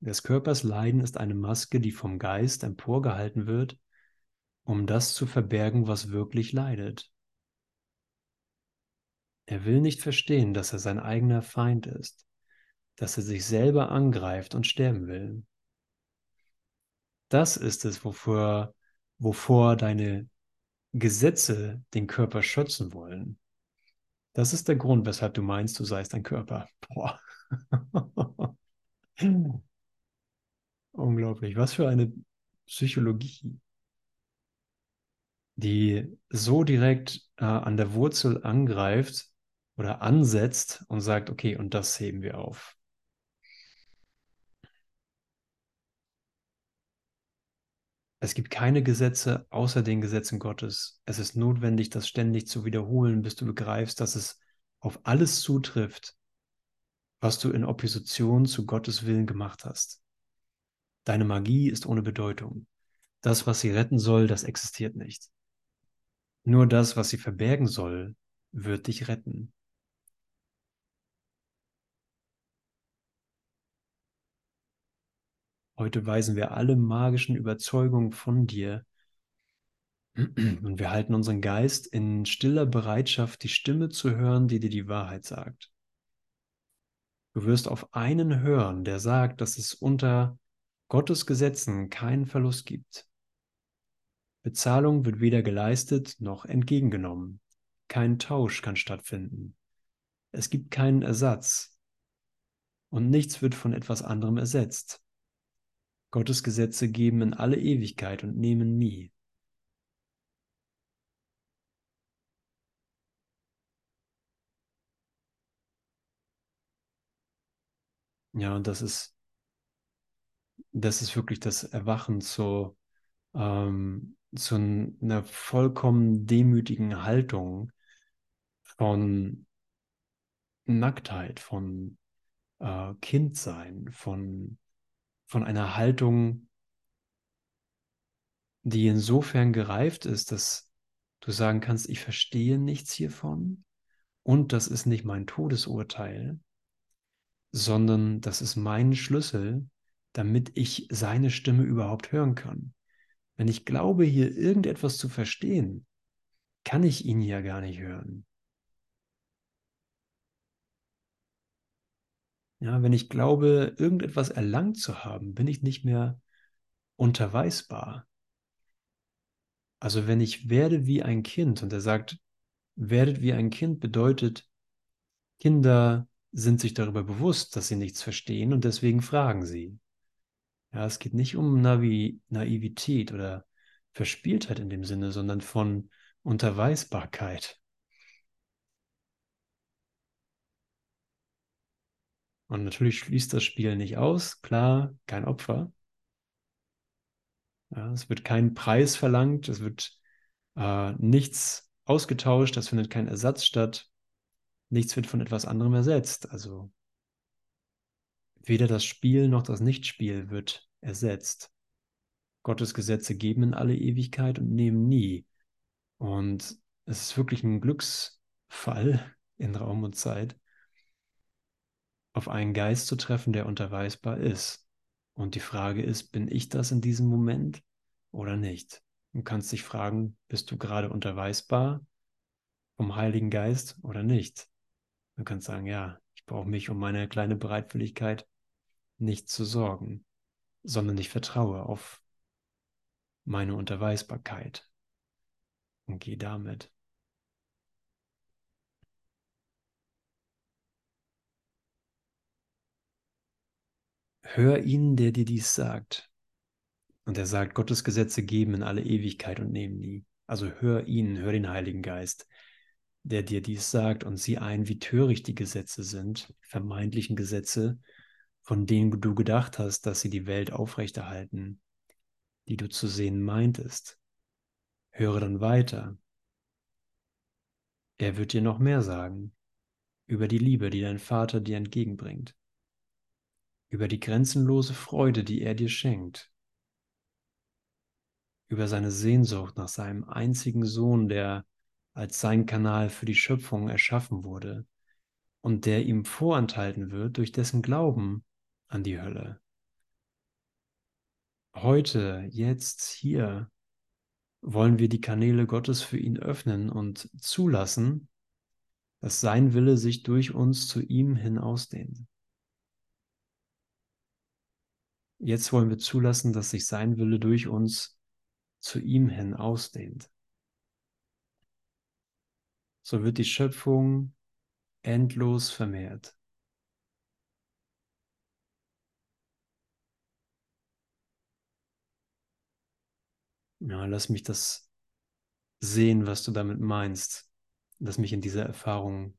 Des Körpers Leiden ist eine Maske, die vom Geist emporgehalten wird, um das zu verbergen, was wirklich leidet. Er will nicht verstehen, dass er sein eigener Feind ist, dass er sich selber angreift und sterben will. Das ist es, wovor, wovor deine Gesetze den Körper schützen wollen. Das ist der Grund, weshalb du meinst, du seist ein Körper. Boah. Unglaublich. Was für eine Psychologie, die so direkt äh, an der Wurzel angreift oder ansetzt und sagt, okay, und das heben wir auf. Es gibt keine Gesetze außer den Gesetzen Gottes. Es ist notwendig, das ständig zu wiederholen, bis du begreifst, dass es auf alles zutrifft, was du in Opposition zu Gottes Willen gemacht hast. Deine Magie ist ohne Bedeutung. Das, was sie retten soll, das existiert nicht. Nur das, was sie verbergen soll, wird dich retten. Heute weisen wir alle magischen Überzeugungen von dir und wir halten unseren Geist in stiller Bereitschaft, die Stimme zu hören, die dir die Wahrheit sagt. Du wirst auf einen hören, der sagt, dass es unter Gottes Gesetzen keinen Verlust gibt. Bezahlung wird weder geleistet noch entgegengenommen. Kein Tausch kann stattfinden. Es gibt keinen Ersatz. Und nichts wird von etwas anderem ersetzt. Gottes Gesetze geben in alle Ewigkeit und nehmen nie. Ja, und das ist das ist wirklich das Erwachen zu, ähm, zu einer vollkommen demütigen Haltung von Nacktheit, von äh, Kindsein, von, von einer Haltung, die insofern gereift ist, dass du sagen kannst, ich verstehe nichts hiervon und das ist nicht mein Todesurteil, sondern das ist mein Schlüssel, damit ich seine Stimme überhaupt hören kann. Wenn ich glaube, hier irgendetwas zu verstehen, kann ich ihn ja gar nicht hören. Ja, wenn ich glaube, irgendetwas erlangt zu haben, bin ich nicht mehr unterweisbar. Also wenn ich werde wie ein Kind und er sagt, werdet wie ein Kind bedeutet, Kinder sind sich darüber bewusst, dass sie nichts verstehen und deswegen fragen sie. Ja, es geht nicht um Navi Naivität oder Verspieltheit in dem Sinne, sondern von Unterweisbarkeit. Und natürlich schließt das Spiel nicht aus. Klar, kein Opfer. Ja, es wird kein Preis verlangt, es wird äh, nichts ausgetauscht, es findet kein Ersatz statt. Nichts wird von etwas anderem ersetzt. Also weder das Spiel noch das Nichtspiel wird ersetzt. Gottes Gesetze geben in alle Ewigkeit und nehmen nie. Und es ist wirklich ein Glücksfall in Raum und Zeit, auf einen Geist zu treffen, der unterweisbar ist. Und die Frage ist, bin ich das in diesem Moment oder nicht? Du kannst dich fragen, bist du gerade unterweisbar vom Heiligen Geist oder nicht? Du kannst sagen, ja, ich brauche mich um meine kleine Bereitwilligkeit nicht zu sorgen, sondern ich vertraue auf meine Unterweisbarkeit und gehe damit. Hör ihn, der dir dies sagt. Und er sagt, Gottes Gesetze geben in alle Ewigkeit und nehmen die. Also hör ihn, hör den Heiligen Geist, der dir dies sagt und sieh ein, wie töricht die Gesetze sind, vermeintlichen Gesetze, von denen du gedacht hast, dass sie die Welt aufrechterhalten, die du zu sehen meintest. Höre dann weiter. Er wird dir noch mehr sagen über die Liebe, die dein Vater dir entgegenbringt über die grenzenlose Freude, die er dir schenkt, über seine Sehnsucht nach seinem einzigen Sohn, der als sein Kanal für die Schöpfung erschaffen wurde und der ihm vorenthalten wird durch dessen Glauben an die Hölle. Heute, jetzt, hier wollen wir die Kanäle Gottes für ihn öffnen und zulassen, dass sein Wille sich durch uns zu ihm hin ausdehnt. Jetzt wollen wir zulassen, dass sich sein Wille durch uns zu ihm hin ausdehnt. So wird die Schöpfung endlos vermehrt. Ja, lass mich das sehen, was du damit meinst. Lass mich in diese Erfahrung,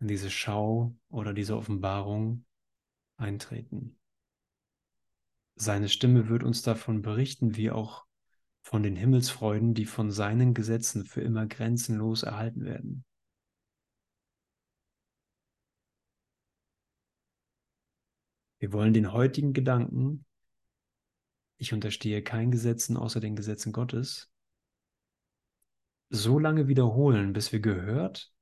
in diese Schau oder diese Offenbarung eintreten. Seine Stimme wird uns davon berichten, wie auch von den Himmelsfreuden, die von seinen Gesetzen für immer grenzenlos erhalten werden. Wir wollen den heutigen Gedanken, ich unterstehe kein Gesetzen außer den Gesetzen Gottes, so lange wiederholen, bis wir gehört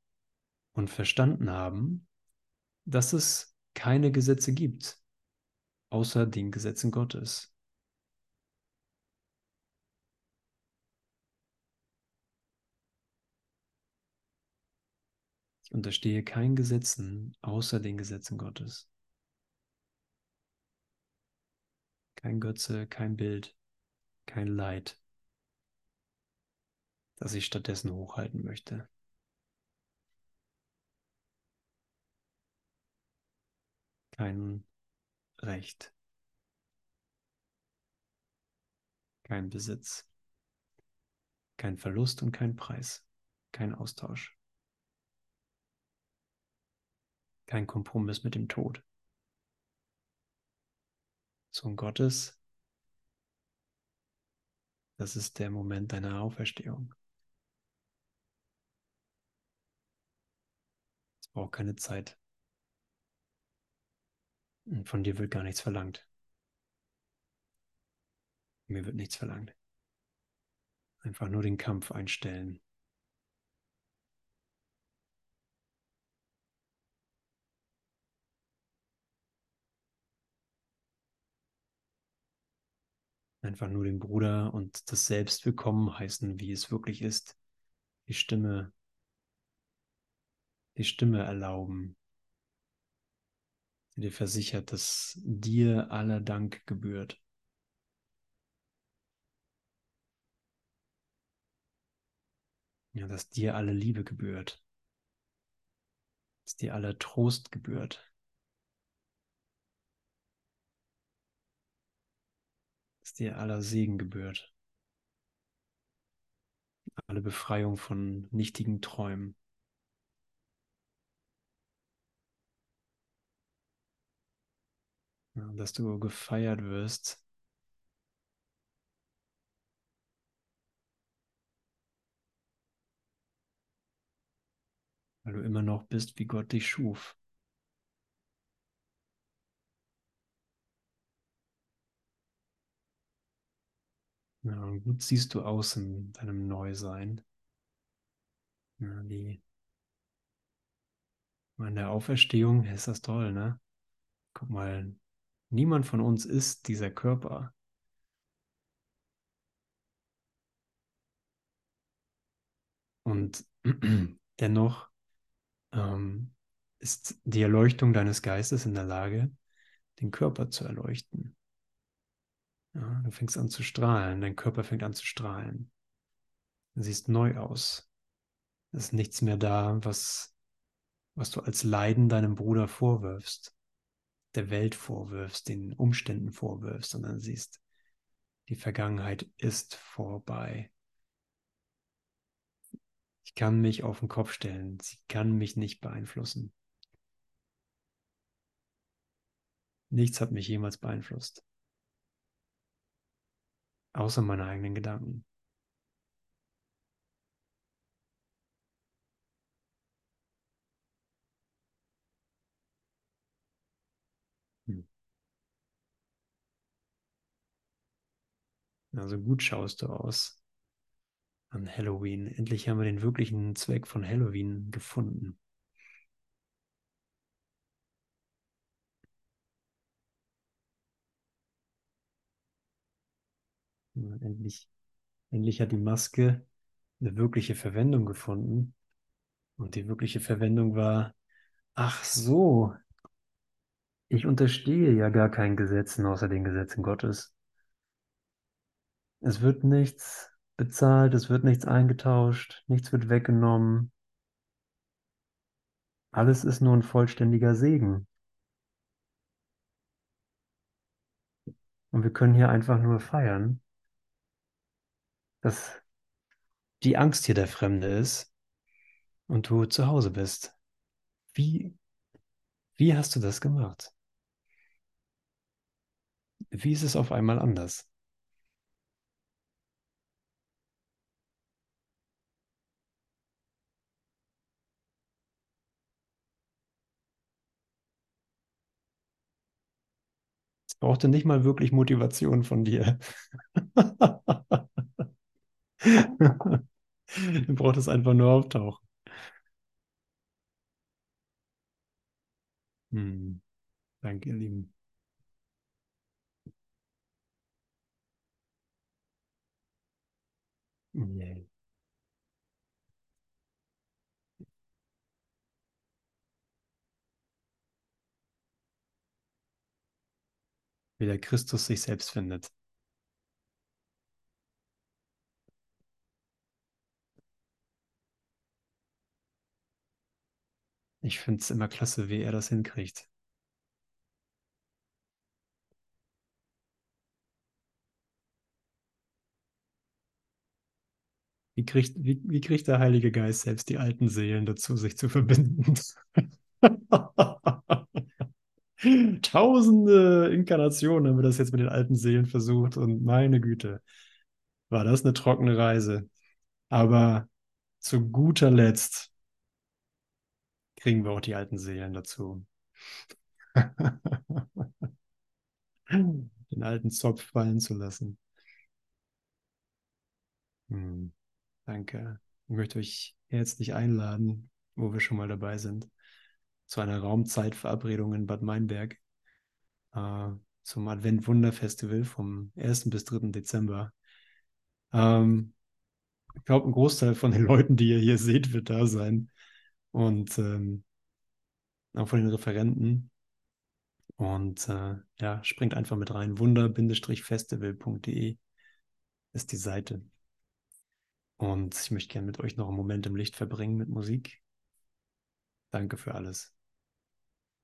und verstanden haben, dass es keine Gesetze gibt, außer den Gesetzen Gottes. Ich unterstehe keinen Gesetzen außer den Gesetzen Gottes. Kein Götze, kein Bild, kein Leid, das ich stattdessen hochhalten möchte. Kein Recht. Kein Besitz. Kein Verlust und kein Preis. Kein Austausch. Kein Kompromiss mit dem Tod. Sohn Gottes, das ist der Moment deiner Auferstehung. Es braucht keine Zeit. Und von dir wird gar nichts verlangt. Mir wird nichts verlangt. Einfach nur den Kampf einstellen. Einfach nur den Bruder und das Selbst willkommen heißen, wie es wirklich ist. Die Stimme, die Stimme erlauben, die dir versichert, dass dir aller Dank gebührt. Ja, dass dir alle Liebe gebührt. Dass dir aller Trost gebührt. Dass dir aller Segen gebührt. Alle Befreiung von nichtigen Träumen. Dass du gefeiert wirst. Weil du immer noch bist, wie Gott dich schuf. Ja, und gut siehst du aus in deinem Neusein. Ja, die in der Auferstehung ist das toll, ne? Guck mal, Niemand von uns ist dieser Körper. Und dennoch ähm, ist die Erleuchtung deines Geistes in der Lage, den Körper zu erleuchten. Ja, du fängst an zu strahlen, dein Körper fängt an zu strahlen. Du siehst neu aus. Es ist nichts mehr da, was, was du als Leiden deinem Bruder vorwirfst, der Welt vorwirfst, den Umständen vorwirfst, sondern siehst, die Vergangenheit ist vorbei. Ich kann mich auf den Kopf stellen. Sie kann mich nicht beeinflussen. Nichts hat mich jemals beeinflusst. Außer meine eigenen Gedanken. Hm. Also gut schaust du aus an Halloween. Endlich haben wir den wirklichen Zweck von Halloween gefunden. Endlich, endlich hat die Maske eine wirkliche Verwendung gefunden. Und die wirkliche Verwendung war, ach so, ich unterstehe ja gar keinen Gesetzen außer den Gesetzen Gottes. Es wird nichts bezahlt, es wird nichts eingetauscht, nichts wird weggenommen. Alles ist nur ein vollständiger Segen. Und wir können hier einfach nur feiern, dass die Angst hier der Fremde ist und du zu Hause bist. Wie, wie hast du das gemacht? Wie ist es auf einmal anders? Brauchte nicht mal wirklich Motivation von dir. du brauchtest einfach nur auftauchen. Hm. Danke, ihr Lieben. Yeah. Wie der Christus sich selbst findet. Ich finde es immer klasse, wie er das hinkriegt. Wie kriegt, wie, wie kriegt der Heilige Geist selbst die alten Seelen dazu, sich zu verbinden? Tausende Inkarnationen haben wir das jetzt mit den alten Seelen versucht und meine Güte, war das eine trockene Reise. Aber zu guter Letzt kriegen wir auch die alten Seelen dazu. Den alten Zopf fallen zu lassen. Hm, danke. Ich möchte euch herzlich einladen, wo wir schon mal dabei sind, zu einer Raumzeitverabredung in Bad Meinberg äh, zum Advent-Wunder-Festival vom 1. bis 3. Dezember. Ähm, ich glaube, ein Großteil von den Leuten, die ihr hier seht, wird da sein. Und ähm, auch von den Referenten. Und äh, ja, springt einfach mit rein. Wunder-festival.de ist die Seite. Und ich möchte gerne mit euch noch einen Moment im Licht verbringen mit Musik. Danke für alles.